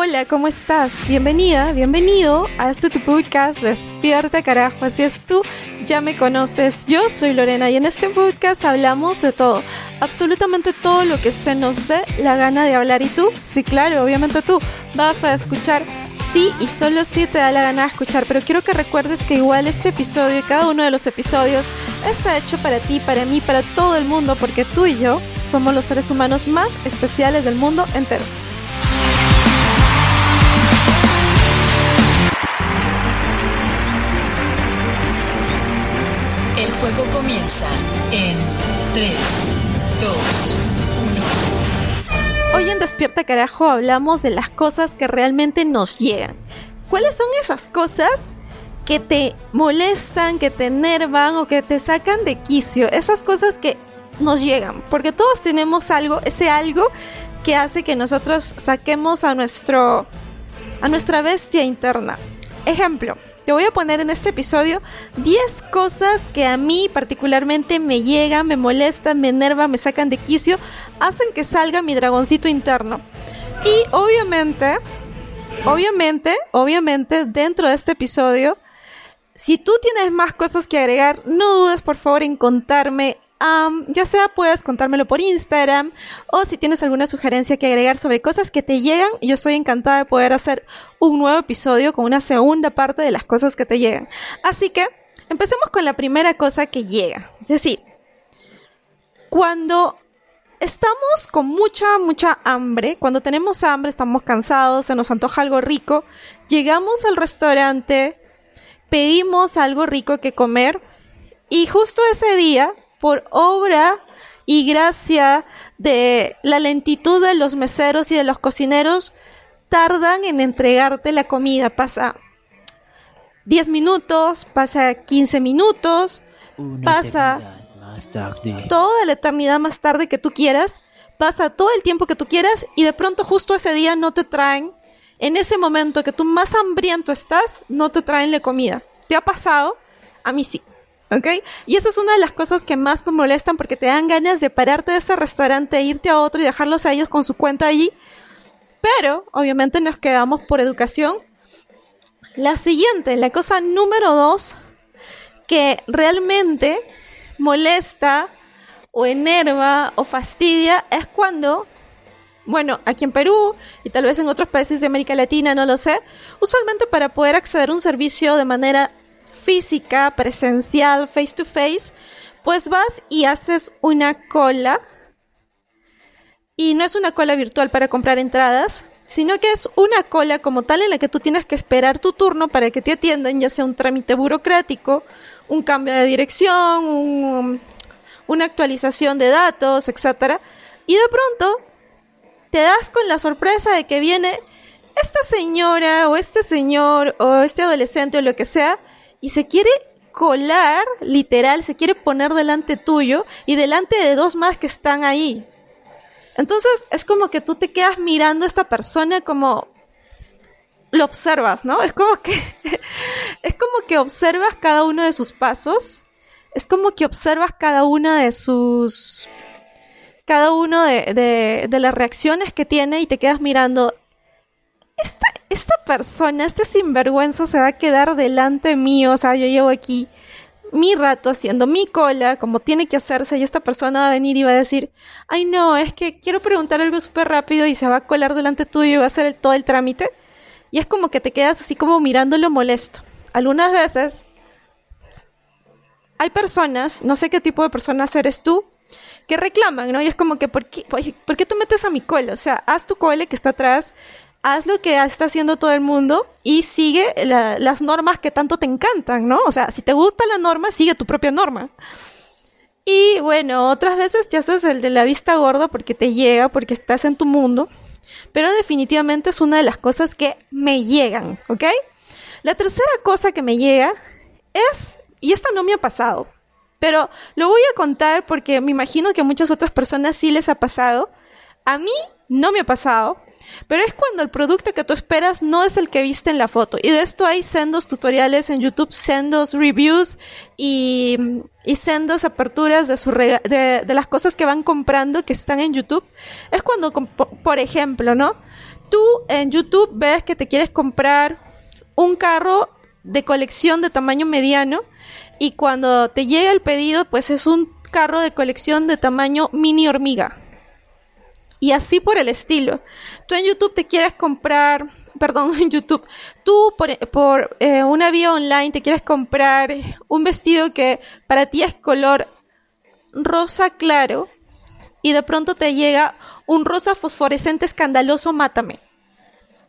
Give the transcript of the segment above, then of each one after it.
Hola, ¿cómo estás? Bienvenida, bienvenido a este tu podcast Despierta carajo, así es tú, ya me conoces, yo soy Lorena y en este podcast hablamos de todo, absolutamente todo lo que se nos dé la gana de hablar y tú, sí claro, obviamente tú vas a escuchar sí y solo si te da la gana de escuchar, pero quiero que recuerdes que igual este episodio y cada uno de los episodios está hecho para ti, para mí, para todo el mundo, porque tú y yo somos los seres humanos más especiales del mundo entero. En 3, 2, 1. Hoy en Despierta Carajo hablamos de las cosas que realmente nos llegan. ¿Cuáles son esas cosas que te molestan, que te enervan o que te sacan de quicio? Esas cosas que nos llegan, porque todos tenemos algo, ese algo que hace que nosotros saquemos a nuestro a nuestra bestia interna. Ejemplo, te voy a poner en este episodio 10 cosas que a mí particularmente me llegan, me molestan, me enervan, me sacan de quicio, hacen que salga mi dragoncito interno. Y obviamente, obviamente, obviamente, dentro de este episodio, si tú tienes más cosas que agregar, no dudes por favor en contarme Um, ya sea puedes contármelo por Instagram o si tienes alguna sugerencia que agregar sobre cosas que te llegan, yo estoy encantada de poder hacer un nuevo episodio con una segunda parte de las cosas que te llegan. Así que empecemos con la primera cosa que llega. Es decir, cuando estamos con mucha, mucha hambre, cuando tenemos hambre, estamos cansados, se nos antoja algo rico, llegamos al restaurante, pedimos algo rico que comer y justo ese día por obra y gracia de la lentitud de los meseros y de los cocineros, tardan en entregarte la comida. Pasa 10 minutos, pasa 15 minutos, pasa toda la eternidad más tarde que tú quieras, pasa todo el tiempo que tú quieras y de pronto justo ese día no te traen, en ese momento que tú más hambriento estás, no te traen la comida. ¿Te ha pasado? A mí sí. ¿Ok? Y esa es una de las cosas que más me molestan porque te dan ganas de pararte de ese restaurante, irte a otro y dejarlos a ellos con su cuenta allí. Pero, obviamente, nos quedamos por educación. La siguiente, la cosa número dos, que realmente molesta o enerva o fastidia es cuando, bueno, aquí en Perú y tal vez en otros países de América Latina, no lo sé, usualmente para poder acceder a un servicio de manera física, presencial, face to face, pues vas y haces una cola. Y no es una cola virtual para comprar entradas, sino que es una cola como tal en la que tú tienes que esperar tu turno para que te atiendan, ya sea un trámite burocrático, un cambio de dirección, un, una actualización de datos, etc. Y de pronto te das con la sorpresa de que viene esta señora o este señor o este adolescente o lo que sea y se quiere colar, literal, se quiere poner delante tuyo y delante de dos más que están ahí. Entonces es como que tú te quedas mirando a esta persona como lo observas, ¿no? Es como que es como que observas cada uno de sus pasos, es como que observas cada una de sus cada uno de, de, de las reacciones que tiene y te quedas mirando esta, esta persona, este sinvergüenza se va a quedar delante mío, o sea, yo llevo aquí mi rato haciendo mi cola, como tiene que hacerse, y esta persona va a venir y va a decir, ay no, es que quiero preguntar algo súper rápido y se va a colar delante tuyo y va a hacer todo el trámite. Y es como que te quedas así como mirándolo molesto. Algunas veces hay personas, no sé qué tipo de personas eres tú, que reclaman, ¿no? Y es como que, ¿por qué, ¿por qué te metes a mi cola? O sea, haz tu cola que está atrás, haz lo que está haciendo todo el mundo y sigue la, las normas que tanto te encantan, ¿no? O sea, si te gusta la norma, sigue tu propia norma. Y bueno, otras veces te haces el de la vista gorda porque te llega, porque estás en tu mundo. Pero definitivamente es una de las cosas que me llegan, ¿ok? La tercera cosa que me llega es, y esta no me ha pasado, pero lo voy a contar porque me imagino que a muchas otras personas sí les ha pasado. A mí no me ha pasado, pero es cuando el producto que tú esperas no es el que viste en la foto. Y de esto hay sendos tutoriales en YouTube, sendos reviews y, y sendos aperturas de, su de, las cosas que van comprando que están en YouTube. Es cuando, por ejemplo, ¿no? Tú en YouTube ves que te quieres comprar un carro de colección de tamaño mediano y cuando te llega el pedido, pues es un carro de colección de tamaño mini hormiga. Y así por el estilo. Tú en YouTube te quieres comprar, perdón, en YouTube, tú por, eh, una vía online te quieres comprar un vestido que para ti es color rosa claro y de pronto te llega un rosa fosforescente escandaloso, mátame.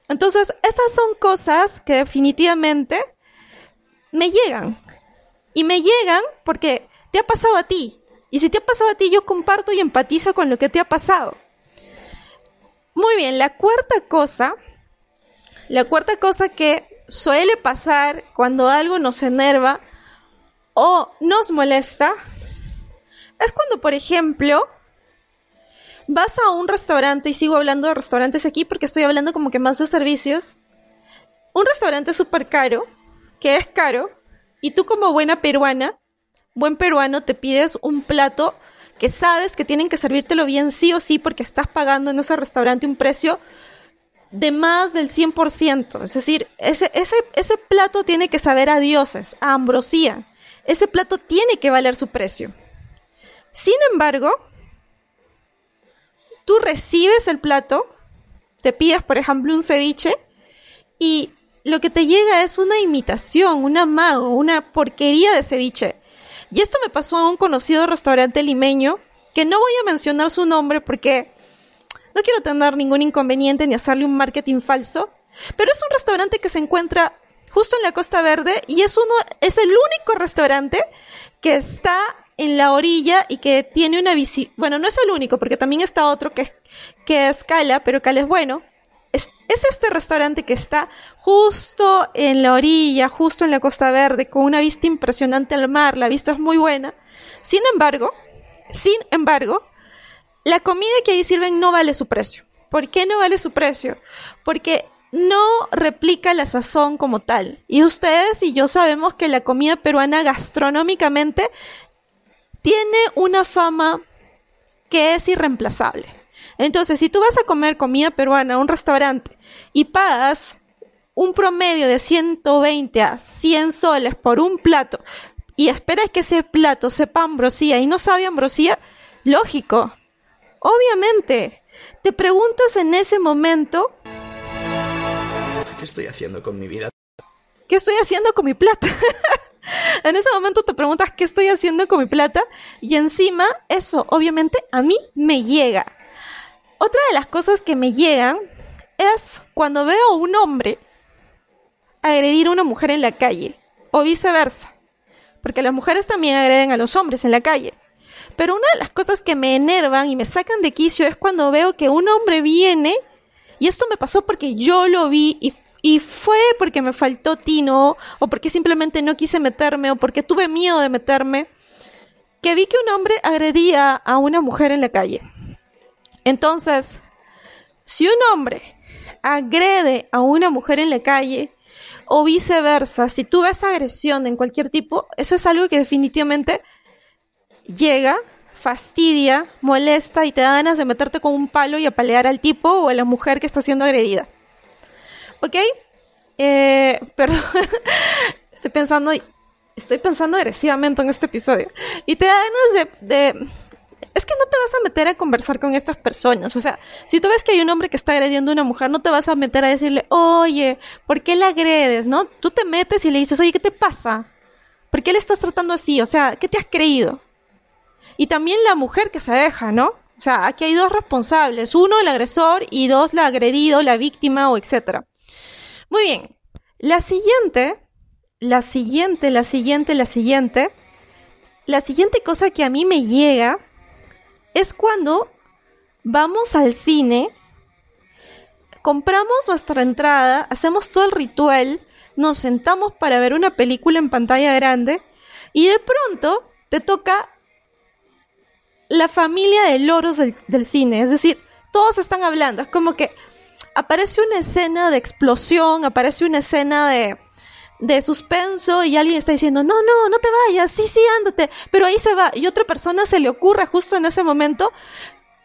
Entonces, esas son cosas que definitivamente me llegan. Y me llegan porque te ha pasado a ti. Y si te ha pasado a ti, yo comparto y empatizo con lo que te ha pasado. Muy bien, la cuarta cosa, la cuarta cosa que suele pasar cuando algo nos enerva o nos molesta es cuando, por ejemplo, vas a un restaurante, y sigo hablando de restaurantes aquí porque estoy hablando como que más de servicios, un restaurante súper caro, que es caro, y tú como buena peruana, buen peruano, te pides un plato que sabes que tienen que servírtelo bien sí o sí porque estás pagando en ese restaurante un precio de más del 100%. Es decir, ese, ese, ese plato tiene que saber a dioses, a ambrosía. Ese plato tiene que valer su precio. Sin embargo, tú recibes el plato, te pides, por ejemplo, un ceviche y lo que te llega es una imitación, un amago, una porquería de ceviche. Y esto me pasó a un conocido restaurante limeño, que no voy a mencionar su nombre porque no quiero tener ningún inconveniente ni hacerle un marketing falso, pero es un restaurante que se encuentra justo en la Costa Verde y es uno es el único restaurante que está en la orilla y que tiene una visita, bueno, no es el único porque también está otro que, que es Cala, pero Cala es bueno, es, este restaurante que está justo en la orilla, justo en la Costa Verde, con una vista impresionante al mar, la vista es muy buena. Sin embargo, sin embargo, la comida que ahí sirven no vale su precio. ¿Por qué no vale su precio? Porque no replica la sazón como tal. Y ustedes y yo sabemos que la comida peruana gastronómicamente tiene una fama que es irreemplazable. Entonces, si tú vas a comer comida peruana a un restaurante y pagas un promedio de 120 a 100 soles por un plato y esperas que ese plato sepa ambrosía y no sabe ambrosía, lógico, obviamente, te preguntas en ese momento, ¿qué estoy haciendo con mi vida? ¿Qué estoy haciendo con mi plata? en ese momento te preguntas qué estoy haciendo con mi plata y encima eso obviamente a mí me llega. Otra de las cosas que me llegan es cuando veo a un hombre agredir a una mujer en la calle o viceversa. Porque las mujeres también agreden a los hombres en la calle. Pero una de las cosas que me enervan y me sacan de quicio es cuando veo que un hombre viene, y esto me pasó porque yo lo vi y, y, fue porque me faltó tino, o porque simplemente no quise meterme, o porque tuve miedo de meterme, que vi que un hombre agredía a una mujer en la calle. Entonces, si un hombre agrede a una mujer en la calle o viceversa, si tú ves agresión en cualquier tipo, eso es algo que definitivamente llega, fastidia, molesta y te da ganas de meterte con un palo y apalear al tipo o a la mujer que está siendo agredida. ¿Ok? Eh, perdón, estoy pensando, estoy pensando agresivamente en este episodio. Y te da ganas de es que no te vas a meter a conversar con estas personas. O sea, si tú ves que hay un hombre que está agrediendo a una mujer, no te vas a meter a decirle, oye, ¿por qué la agredes? ¿No? Tú te metes y le dices, oye, ¿qué te pasa? ¿Por qué le estás tratando así? O sea, ¿qué te has creído? Y también la mujer que se deja, ¿no? O sea, aquí hay dos responsables. Uno, el agresor, y dos, la agredido, la víctima o etcétera. Muy bien. La siguiente, la siguiente, la siguiente, la siguiente. La siguiente cosa que a mí me llega es cuando vamos al cine, compramos nuestra entrada, hacemos todo el ritual, nos sentamos para ver una película en pantalla grande y de pronto te toca la familia de loros del, cine, es decir, todos están hablando. Es como que aparece una escena de explosión, aparece una escena de, de suspenso y alguien está diciendo, no, no, no te vayas, sí, sí, ándate, pero ahí se va. Y otra persona se le ocurre justo en ese momento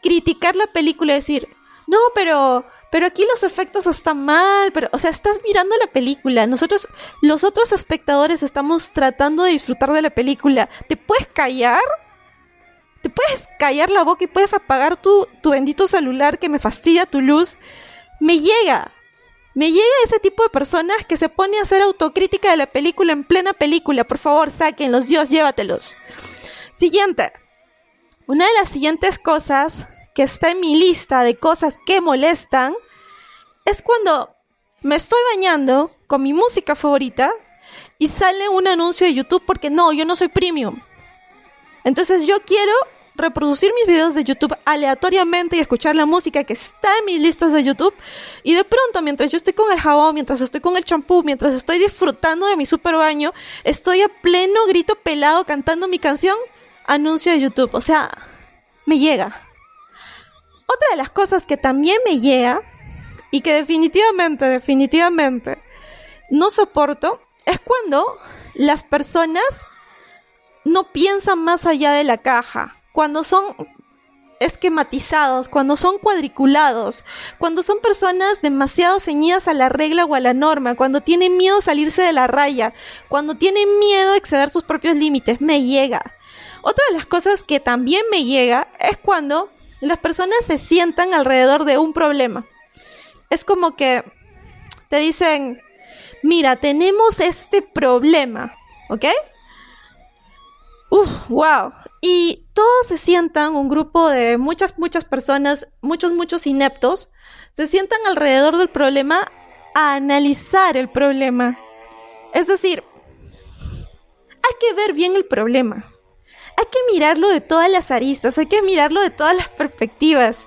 criticar la película y decir, no, pero, pero aquí los efectos están mal, pero, o sea, estás mirando la película. Nosotros, los otros espectadores, estamos tratando de disfrutar de la película. ¿Te puedes callar? ¿Te puedes callar la boca y puedes apagar tu, tu bendito celular que me fastidia tu luz? Me llega. Me llega ese tipo de personas que se pone a hacer autocrítica de la película en plena película. Por favor, sáquenlos, Dios, llévatelos. Siguiente. Una de las siguientes cosas que está en mi lista de cosas que molestan es cuando me estoy bañando con mi música favorita y sale un anuncio de YouTube porque no, yo no soy premium. Entonces yo quiero reproducir mis videos de YouTube aleatoriamente y escuchar la música que está en mis listas de YouTube. Y de pronto, mientras yo estoy con el jabón, mientras estoy con el champú, mientras estoy disfrutando de mi super baño, estoy a pleno grito pelado cantando mi canción, anuncio de YouTube. O sea, me llega. Otra de las cosas que también me llega y que definitivamente, definitivamente no soporto es cuando las personas no piensan más allá de la caja, cuando son esquematizados, cuando son cuadriculados, cuando son personas demasiado ceñidas a la regla o a la norma, cuando tienen miedo a salirse de la raya, cuando tienen miedo a exceder sus propios límites, me llega. Otra de las cosas que también me llega es cuando las personas se sientan alrededor de un problema. Es como que te dicen, mira, tenemos este problema, ¿ok? Uf, wow. Y todos se sientan, un grupo de muchas, muchas personas, muchos, muchos ineptos, se sientan alrededor del problema a analizar el problema. Es decir, hay que ver bien el problema hay que mirarlo de todas las aristas, hay que mirarlo de todas las perspectivas.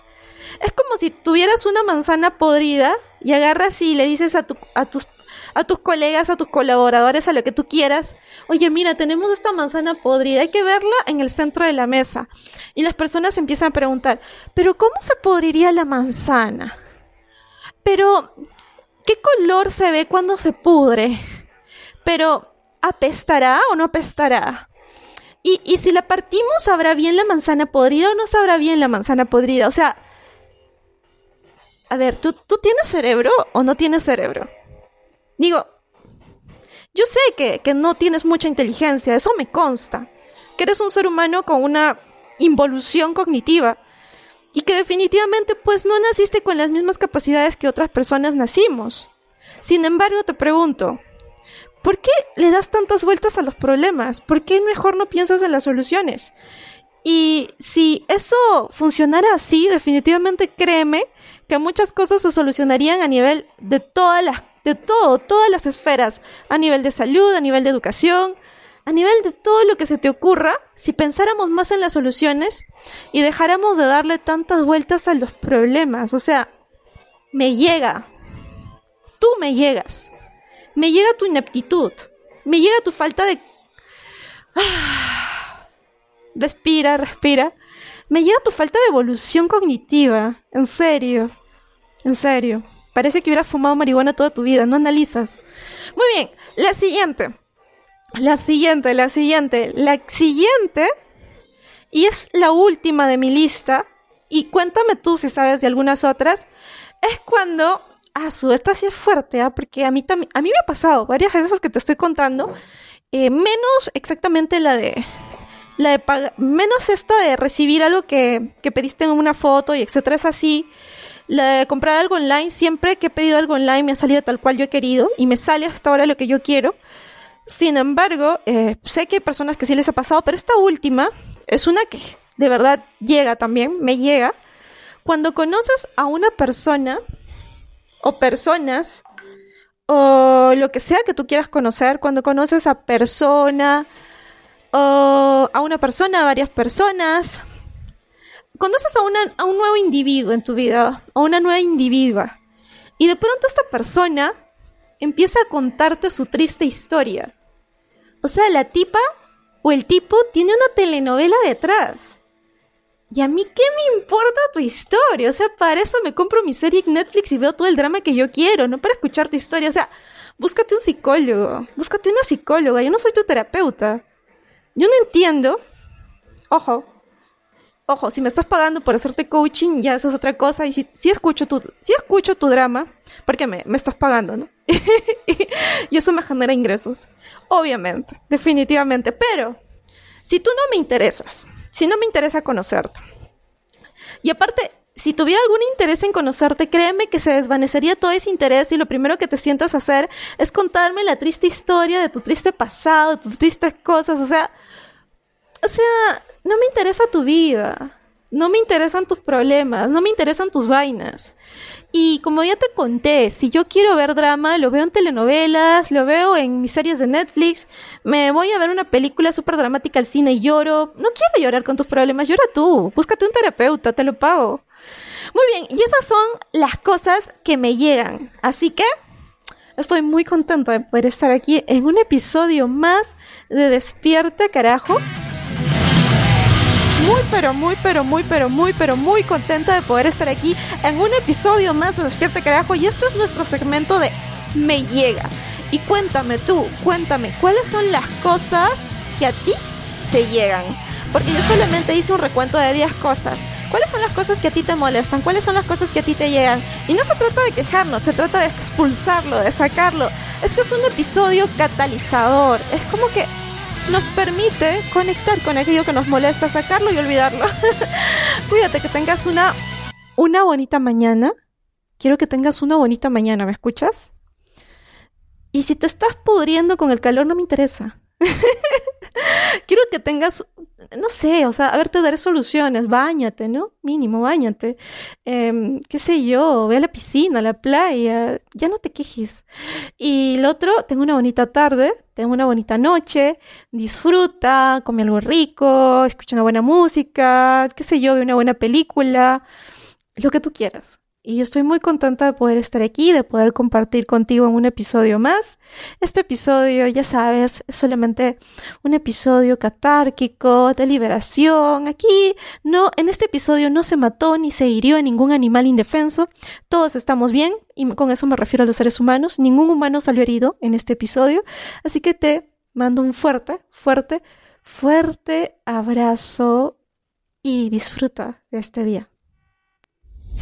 Es como si tuvieras una manzana podrida y agarras y le dices a, a, tus, a tus colegas, a tus colaboradores, a lo que tú quieras, oye, mira, tenemos esta manzana podrida, hay que verla en el centro de la mesa. Y las personas empiezan a preguntar, pero ¿cómo se podriría la manzana? Pero, ¿qué color se ve cuando se pudre? Pero, ¿apestará o no apestará? Y, si la partimos, ¿sabrá bien la manzana podrida o no sabrá bien la manzana podrida? O sea, a ver, ¿tú, ¿tú tienes cerebro o no tienes cerebro? Digo, yo sé que, que no tienes mucha inteligencia, eso me consta. Que eres un ser humano con una involución cognitiva y que definitivamente pues no naciste con las mismas capacidades que otras personas nacimos. Sin embargo, te pregunto, ¿Por qué le das tantas vueltas a los problemas? ¿Por qué mejor no piensas en las soluciones? Y si eso funcionara así, definitivamente créeme que muchas cosas se solucionarían a nivel de todas las de todo, todas las esferas, a nivel de salud, a nivel de educación, a nivel de todo lo que se te ocurra, si pensáramos más en las soluciones y dejáramos de darle tantas vueltas a los problemas. O sea, me llega. Tú me llegas me llega tu ineptitud, me llega tu falta de... Respira, respira. Me llega tu falta de evolución cognitiva, en serio, en serio. Parece que hubieras fumado marihuana toda tu vida, no analizas. Muy bien, la siguiente. La siguiente, la siguiente. La siguiente, y es la última de mi lista, y cuéntame tú si sabes de algunas otras, es cuando ah, su, esta sí es fuerte, ¿ah? porque a mí, a mí me ha pasado varias veces que te estoy contando, eh, menos exactamente la de, la de menos esta de recibir algo que, que pediste en una foto y etcétera, es así. La de comprar algo online, siempre que he pedido algo online me ha salido tal cual yo he querido y me sale hasta ahora lo que yo quiero. Sin embargo, eh, sé que hay personas que sí les ha pasado, pero esta última es una que de verdad llega también, me llega. Cuando conoces a una persona o personas o lo que sea que tú quieras conocer, cuando conoces a persona o a una persona, a varias personas, conoces a, un nuevo individuo en tu vida, a una nueva individua, y de pronto esta persona empieza a contarte su triste historia. O sea, la tipa o el tipo tiene una telenovela detrás. ¿Y a mí qué me importa tu historia? O sea, para eso me compro mi serie en Netflix y veo todo el drama que yo quiero, no para escuchar tu historia. O sea, búscate un psicólogo, búscate una psicóloga. Yo no soy tu terapeuta. Yo no entiendo. Ojo, ojo, si me estás pagando por hacerte coaching, ya eso es otra cosa. Y si, si escucho, tu, si escucho tu drama, porque me, me estás pagando, ¿no? y eso me genera ingresos. Obviamente, definitivamente. Pero, si tú no me interesas, si no me interesa conocerte, y aparte, si tuviera algún interés en conocerte, créeme que se desvanecería todo ese interés y lo primero que te sientas a hacer es contarme la triste historia de tu triste pasado, de tus tristes cosas. O sea, o sea, no me interesa tu vida. No me interesan tus problemas, no me interesan tus vainas. Y como ya te conté, si yo quiero ver drama, lo veo en telenovelas, lo veo en mis series de Netflix, me voy a ver una película súper dramática al cine y lloro. No quiero llorar con tus problemas, llora tú, búscate un terapeuta, te lo pago. Muy bien, y esas son las cosas que me llegan. Así que estoy muy contenta de poder estar aquí en un episodio más de Despierta, carajo muy, pero muy, pero muy, pero muy, pero muy contenta de poder estar aquí en un episodio más de Despierta Carajo. Y este es nuestro segmento de Me Llega. Y cuéntame tú, cuéntame, ¿cuáles son las cosas que a ti te llegan? Porque yo solamente hice un recuento de 10 cosas. ¿Cuáles son las cosas que a ti te molestan? ¿Cuáles son las cosas que a ti te llegan? Y no se trata de quejarnos, se trata de expulsarlo, de sacarlo. Este es un episodio catalizador. Es como que nos permite conectar con aquello que nos molesta, sacarlo y olvidarlo. Cuídate, que tengas una, una bonita mañana. Quiero que tengas una bonita mañana, ¿me escuchas? Y si te estás pudriendo con el calor, no me interesa. Quiero que tengas, no sé, o sea, a ver, te daré soluciones. Báñate, ¿no? Mínimo, báñate. Em, qué sé yo, ve a la piscina, a la playa. Ya no te quejes. Y lo otro, tengo una bonita tarde, tengo una bonita noche. Disfruta, come algo rico, escucha una buena música, qué sé yo, ve una buena película. Lo que tú quieras. Y yo estoy muy contenta de poder estar aquí, de poder compartir contigo en un episodio más. Este episodio, ya sabes, es solamente un episodio catárquico, de liberación. Aquí, no, en este episodio no se mató ni se hirió a ningún animal indefenso. Todos estamos bien, y con eso me refiero a los seres humanos. Ningún humano salió herido en este episodio. Así que te mando un fuerte, fuerte, fuerte abrazo y disfruta de este día.